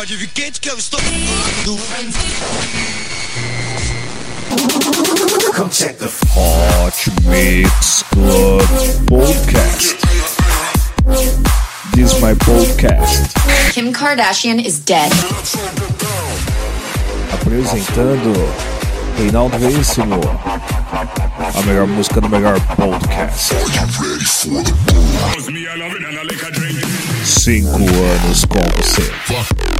Pode vir quente que eu estou. Hot Mix Club Podcast. This is my podcast. Kim Kardashian is dead. Apresentando Reinaldo Veríssimo. A melhor música do melhor podcast. Cinco anos com você.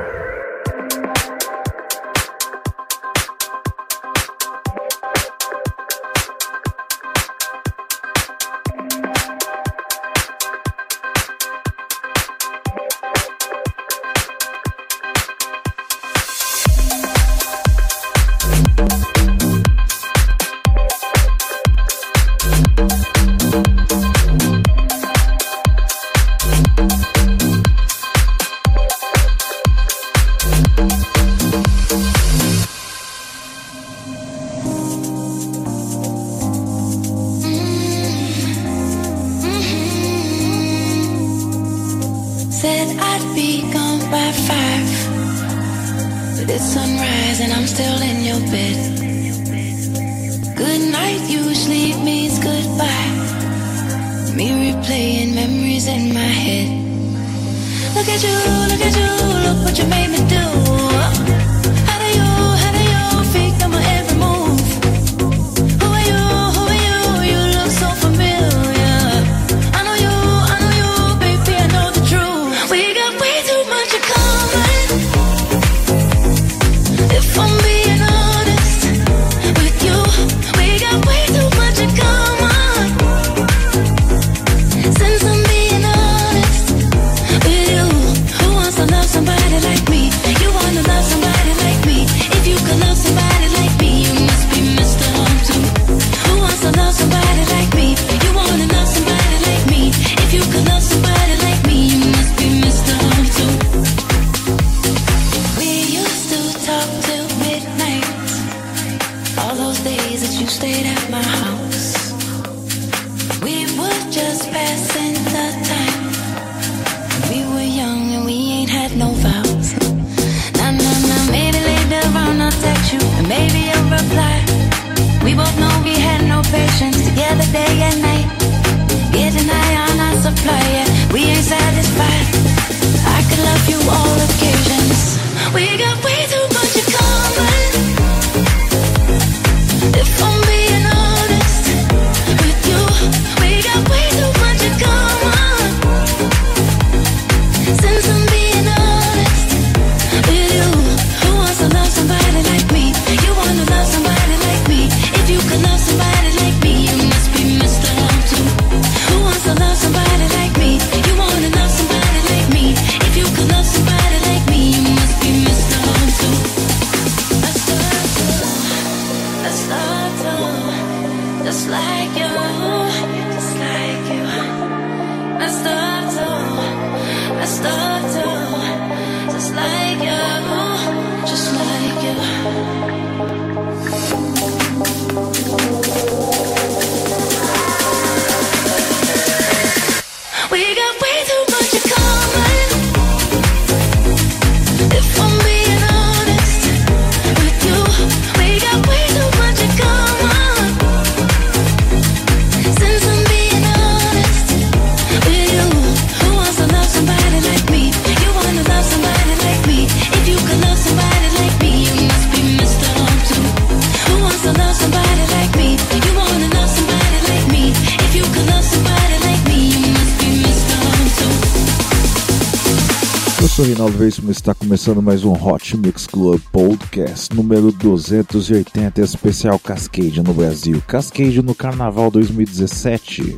Basement está começando mais um Hot Mix Club Podcast número 280, especial Cascade no Brasil, Cascade no Carnaval 2017.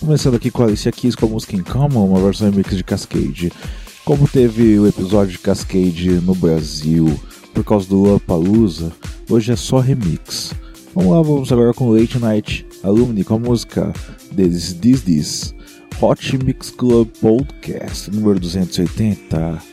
Começando aqui com a Alicia Keys com a música In Common, uma versão remix de Cascade. Como teve o episódio de Cascade no Brasil por causa do Lollapalooza, hoje é só remix. Vamos lá, vamos agora com Late Night Alumni com a música This This This. Hot Mix Club Podcast número 280.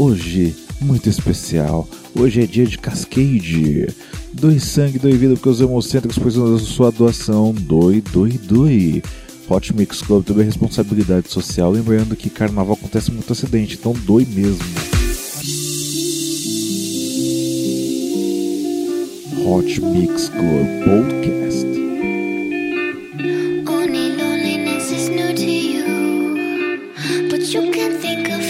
Hoje, muito especial. Hoje é dia de Cascade. Doe sangue, doe vida, porque os hemocêntricos precisam da sua doação. Doe, doe, doe. Hot Mix Club também é responsabilidade social. Lembrando que carnaval acontece muito acidente, então doe mesmo. Hot Mix Club Podcast. Only loneliness is new to you, but you can think of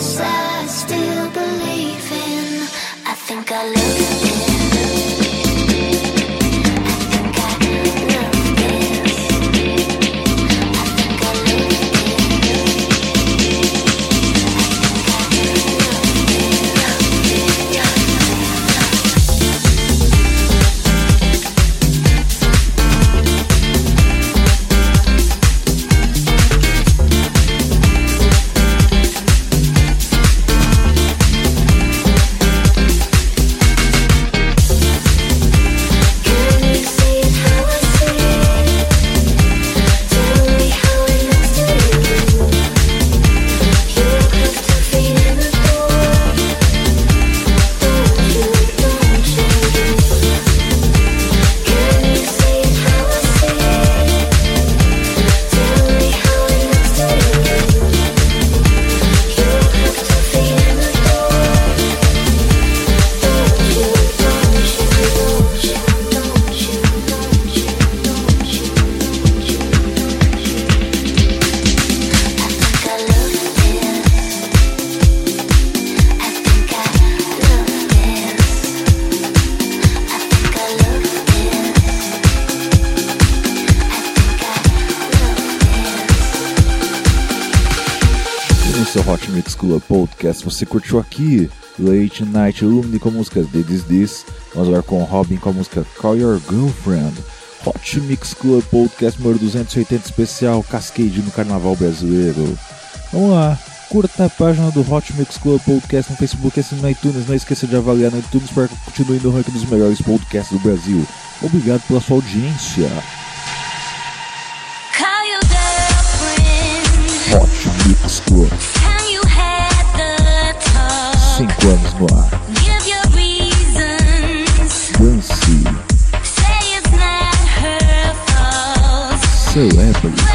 I still believe in. I think I live. Você curtiu aqui Late Night Lumni com a música The This This, vamos agora com Robin com a música Call Your Girlfriend, Hot Mix Club Podcast número 280 especial Cascade no Carnaval Brasileiro. Vamos lá, curta a página do Hot Mix Club Podcast no Facebook e no iTunes, não esqueça de avaliar no iTunes para continuar continue no ranking dos melhores podcasts do Brasil. Obrigado pela sua audiência. Hot Mix Club. Cinco anos no ar. Dance. Celebre.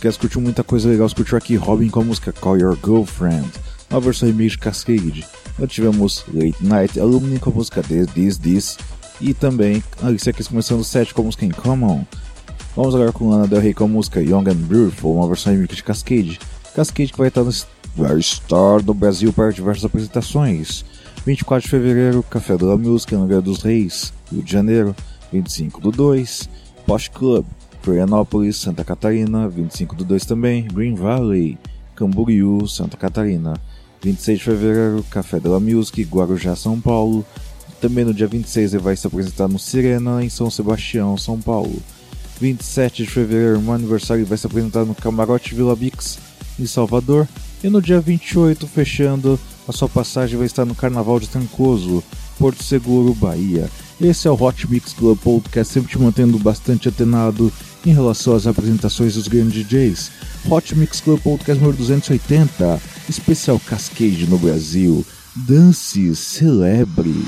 Club Podcast curtiu muita coisa legal. Você curtiu aqui Robin com a música Call Your Girlfriend, uma versão remix de Cascade. Nós tivemos Late Night Alumni com a música This, This, This. E também Alicia Keys começando o set com a música In Common. Vamos agora com Lana Del Rey com a música Young and Beautiful, uma versão remix de Cascade. Cascade que vai estar no vai estar no Brasil para diversas apresentações. 24 de fevereiro, Café da Música Rio dos Reis, Rio de Janeiro. 25 do 2, Posh Club, Florianópolis, Santa Catarina. 25 do 2 também, Green Valley, Camboriú, Santa Catarina. 26 de fevereiro, Café da Music, Guarujá, São Paulo. Também no dia 26 ele vai se apresentar no Sirena, em São Sebastião, São Paulo. 27 de fevereiro, meu aniversário, vai se apresentar no Camarote Vila Bix, em Salvador. E no dia 28, fechando, a sua passagem vai estar no Carnaval de Trancoso, Porto Seguro, Bahia. Esse é o Hot Mix Club Podcast, sempre te mantendo bastante atenado em relação às apresentações dos grandes DJs. Hot Mix Club Podcast número 280, especial Cascade no Brasil. Dance, celebre.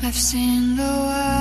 I've seen the world,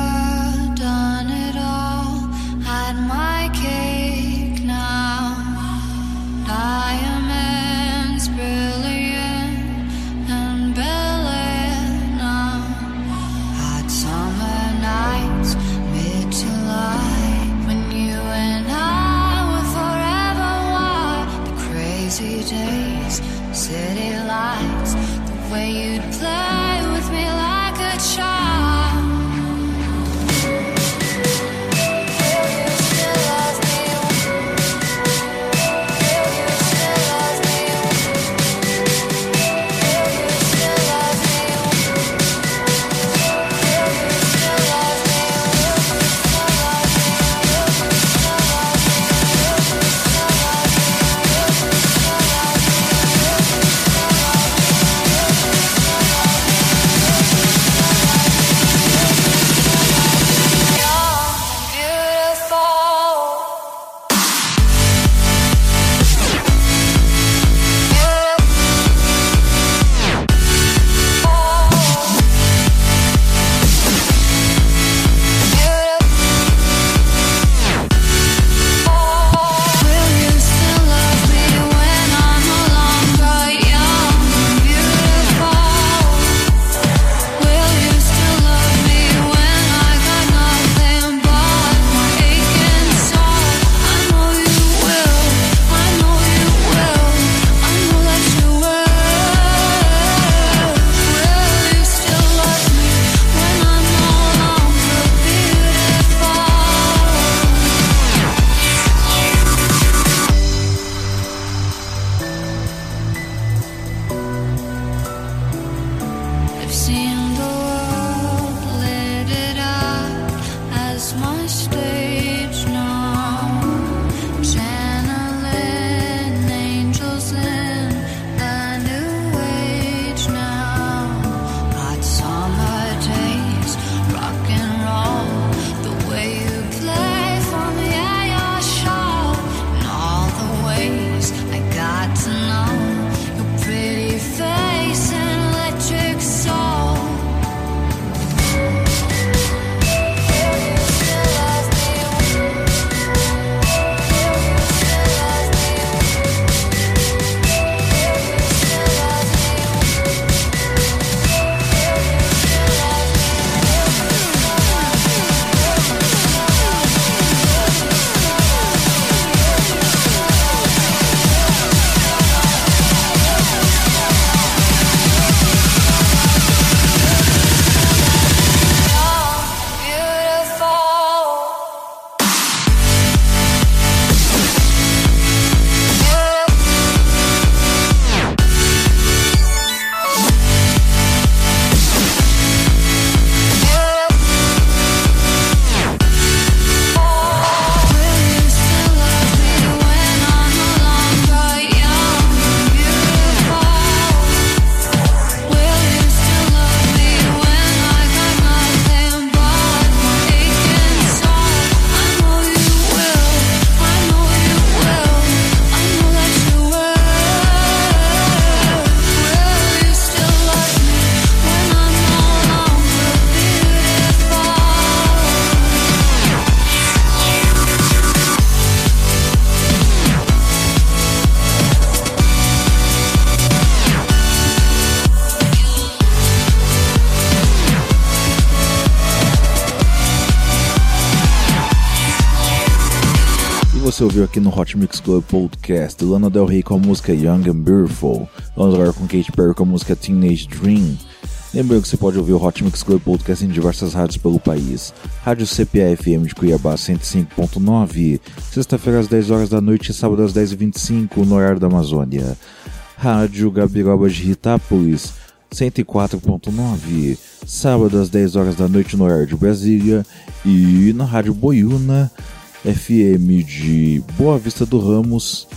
ouviu aqui no Hot Mix Club Podcast, Lana Del Rey com a música Young and Beautiful, Lana Del com Katy Perry com a música Teenage Dream. Lembrando que você pode ouvir o Hot Mix Club Podcast em diversas rádios pelo país. Rádio CPA FM de Cuiabá 105.9, sexta-feira às 10 horas da noite e sábado às 10h25 no horário da Amazônia. Rádio Gabiroba de Ritápolis 104.9, sábado às 10 horas da noite no horário de Brasília. E na Rádio Boiúna FM de Boa Vista do Ramos,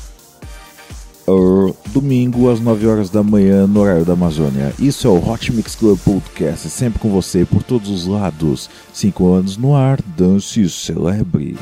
uh, domingo às 9 horas da manhã no horário da Amazônia. Isso é o Hot Mix Club Podcast, sempre com você por todos os lados. 5 anos no ar, dance e celebre.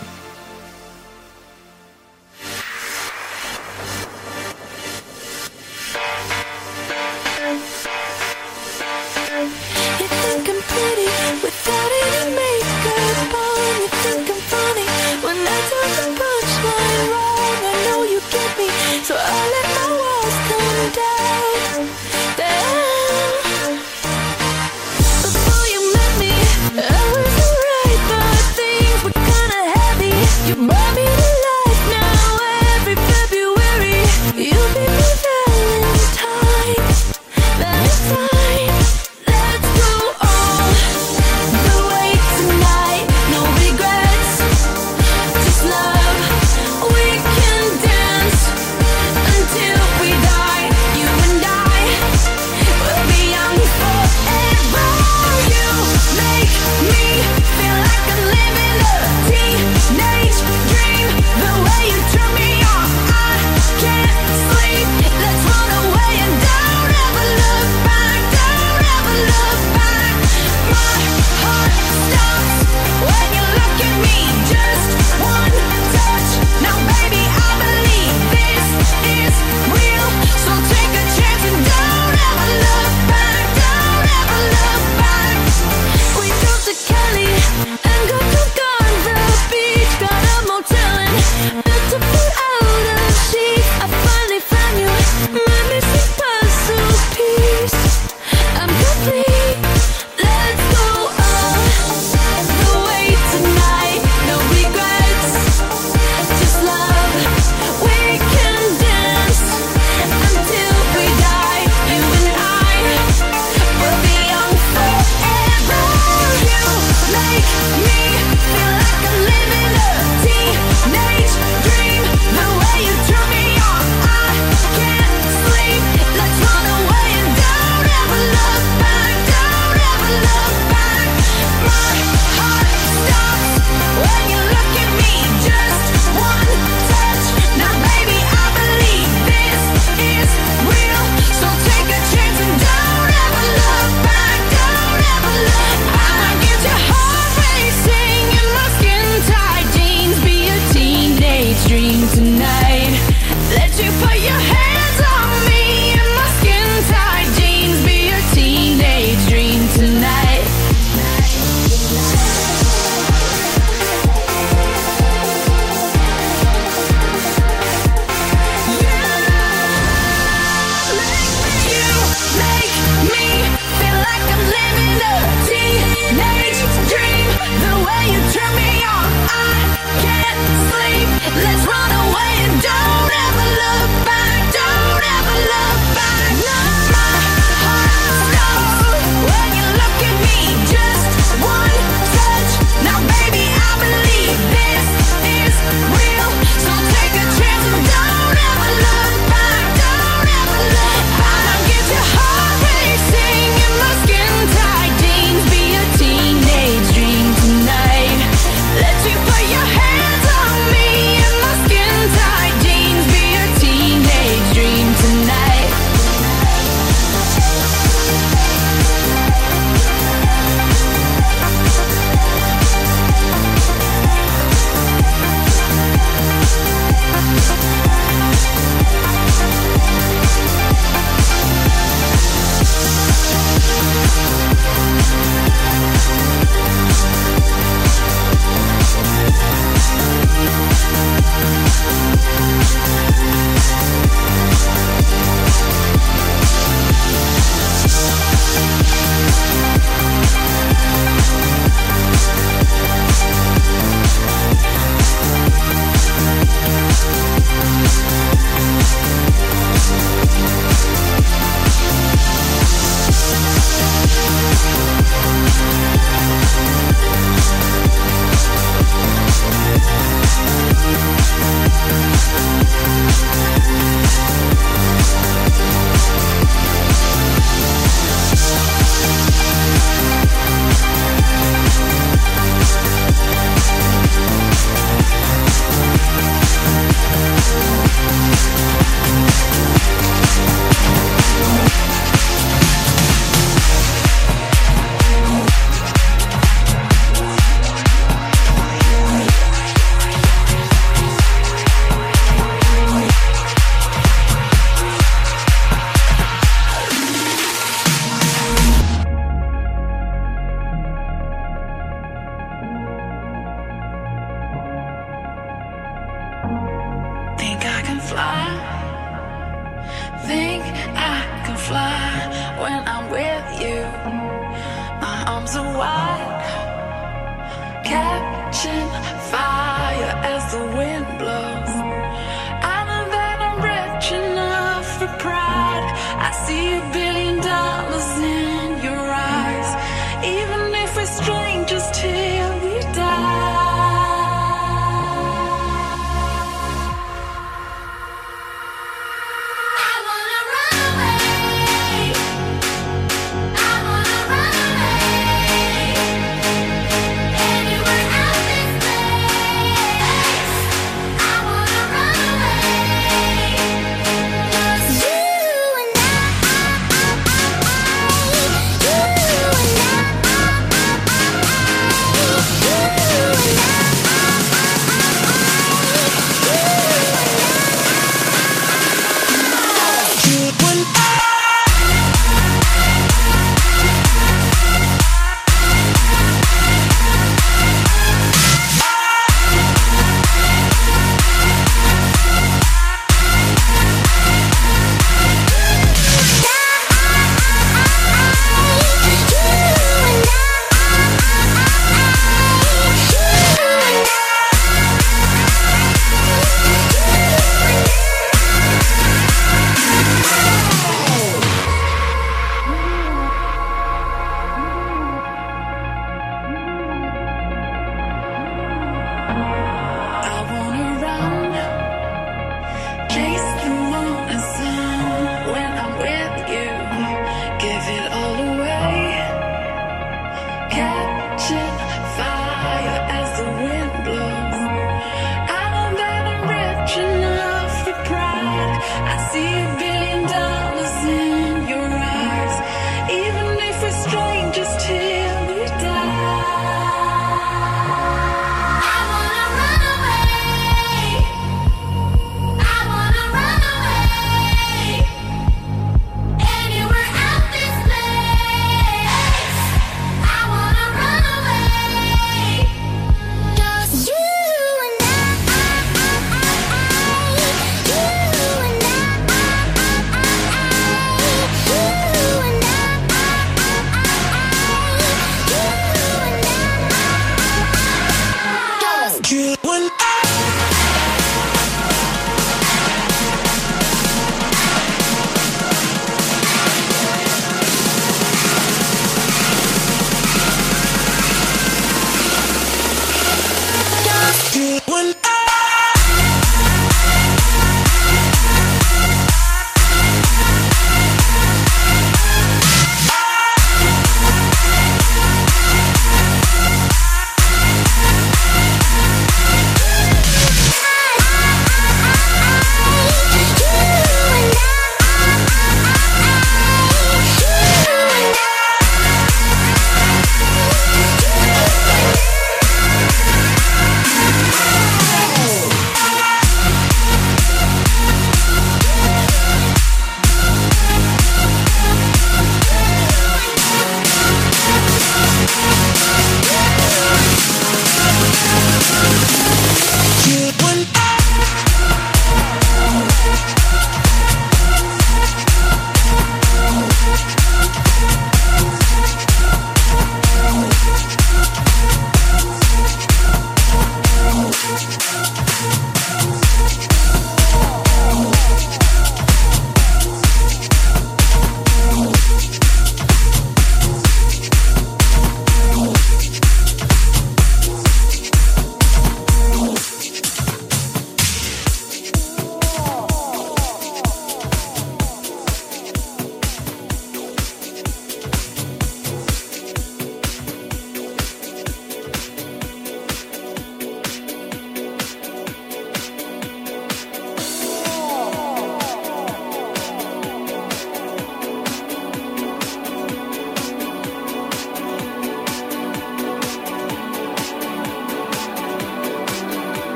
Even if we're strangers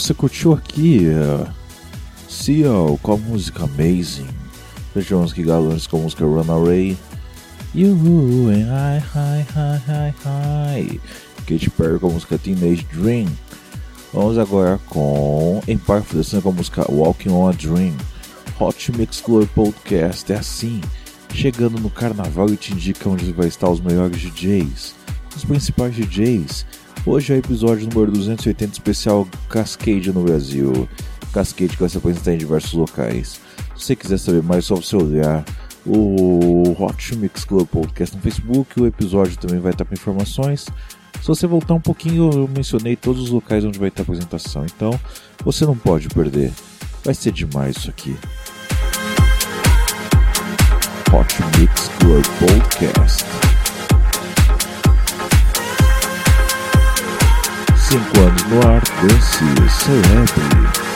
Você curtiu aqui uh, Seal com a música Amazing, Petronsky Galões com a música Runaway, You and I, hi, hi, hi, hi, Katy Perry com a música Teenage Dream. Vamos agora com Empire Fluorescente com a música Walking on a Dream. Hot Mix Club Podcast é assim, chegando no carnaval e te indica onde vai estar os melhores DJs, os principais DJs. Hoje é o episódio número 280 especial Cascade no Brasil. Cascade que vai se apresentar em diversos locais. Se você quiser saber mais, é só você olhar o Hot Mix Club Podcast no Facebook. O episódio também vai estar com informações. Se você voltar um pouquinho, eu mencionei todos os locais onde vai ter apresentação. Então, você não pode perder. Vai ser demais isso aqui. Hot Mix Club Podcast. Cinco anos no ar, dance, celebre.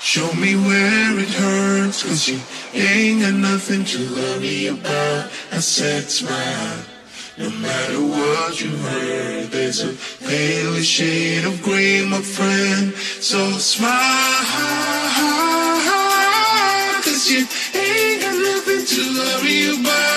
Show me where it hurts, cause you ain't got nothing to worry about. I said smile, no matter what you heard, there's a pale shade of gray, my friend. So smile, cause you ain't got nothing to worry about,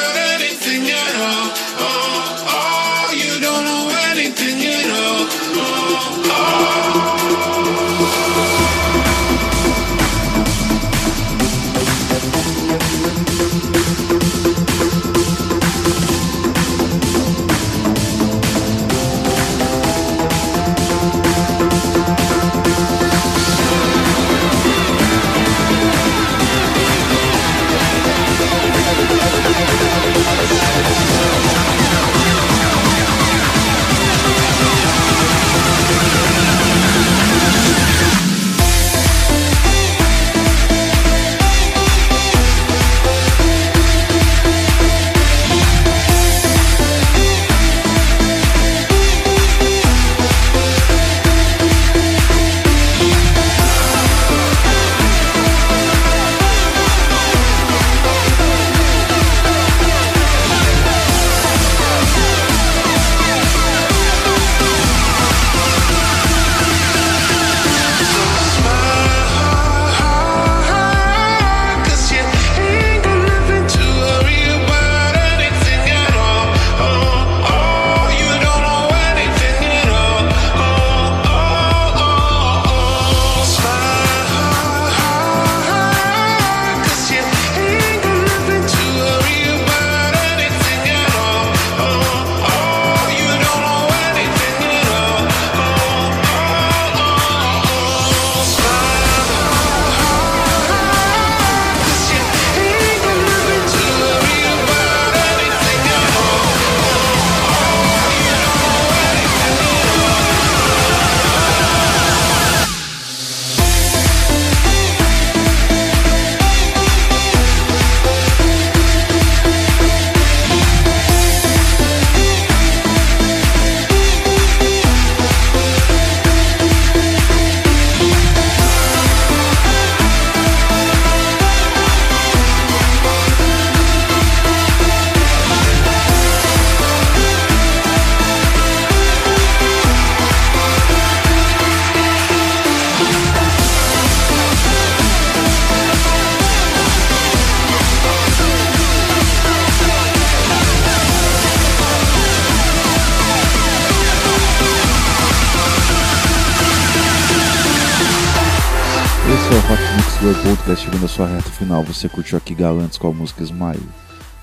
final. Você curtiu aqui Galantes com a música Smile.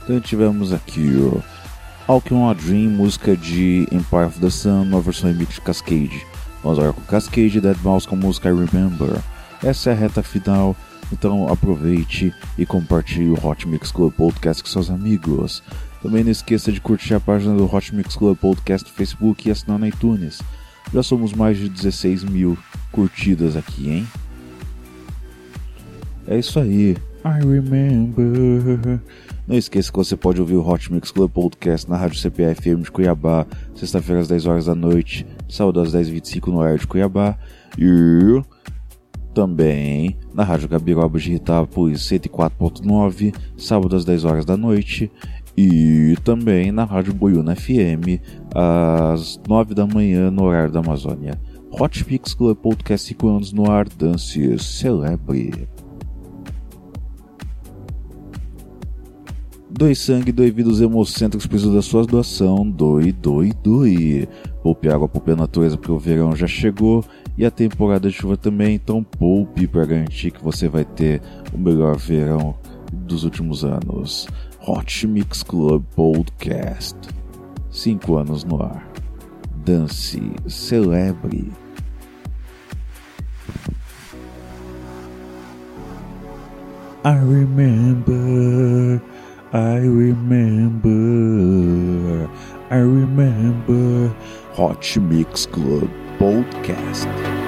Então tivemos aqui o Alcon a Dream, música de Empire of the Sun, uma versão remix de Cascade. Vamos agora com Cascade Dead Mouse com a música I Remember. Essa é a reta final, então aproveite e compartilhe o Hot Mix Club Podcast com seus amigos. Também não esqueça de curtir a página do Hot Mix Club Podcast no Facebook e assinar no iTunes. Já somos mais de 16 mil curtidas aqui, hein? É isso aí. I remember. Não esqueça que você pode ouvir o Hot Mix Club Podcast na Rádio CPFM de Cuiabá, sexta-feira às 10 horas da noite, sábado às 10h25 no horário de Cuiabá. E também na Rádio Gabiroba de Itápolis 104.9, sábado às 10 horas da noite. E também na Rádio Boiúna FM às 9 da manhã no horário da Amazônia. Hot Mix Club Podcast 5 anos no ar, dance celebre. Doe sangue, doe vida, os hemocêntricos precisam da sua doação. Doe, doe, doe. Poupe água, poupe a natureza, porque o verão já chegou e a temporada de chuva também. Então poupe para garantir que você vai ter o melhor verão dos últimos anos. Hot Mix Club Podcast. Cinco anos no ar. Dance, celebre. I remember, I remember, I remember Hot Mix Club Podcast.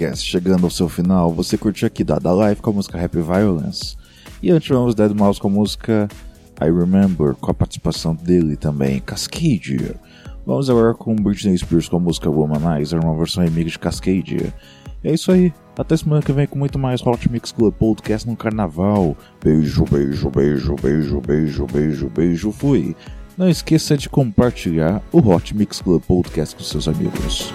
podcast chegando ao seu final, você curtiu aqui Dada Life com a música Happy Violence. E antes vamos Dead Mouse com a música I Remember, com a participação dele também, Cascadia. Vamos agora com Britney Spears com a música Womanizer, uma versão remix de Cascadia. E é isso aí, até semana que vem com muito mais Hot Mix Club Podcast no Carnaval. Beijo, beijo, beijo, beijo, beijo, beijo, beijo, fui! Não esqueça de compartilhar o Hot Mix Club Podcast com seus amigos.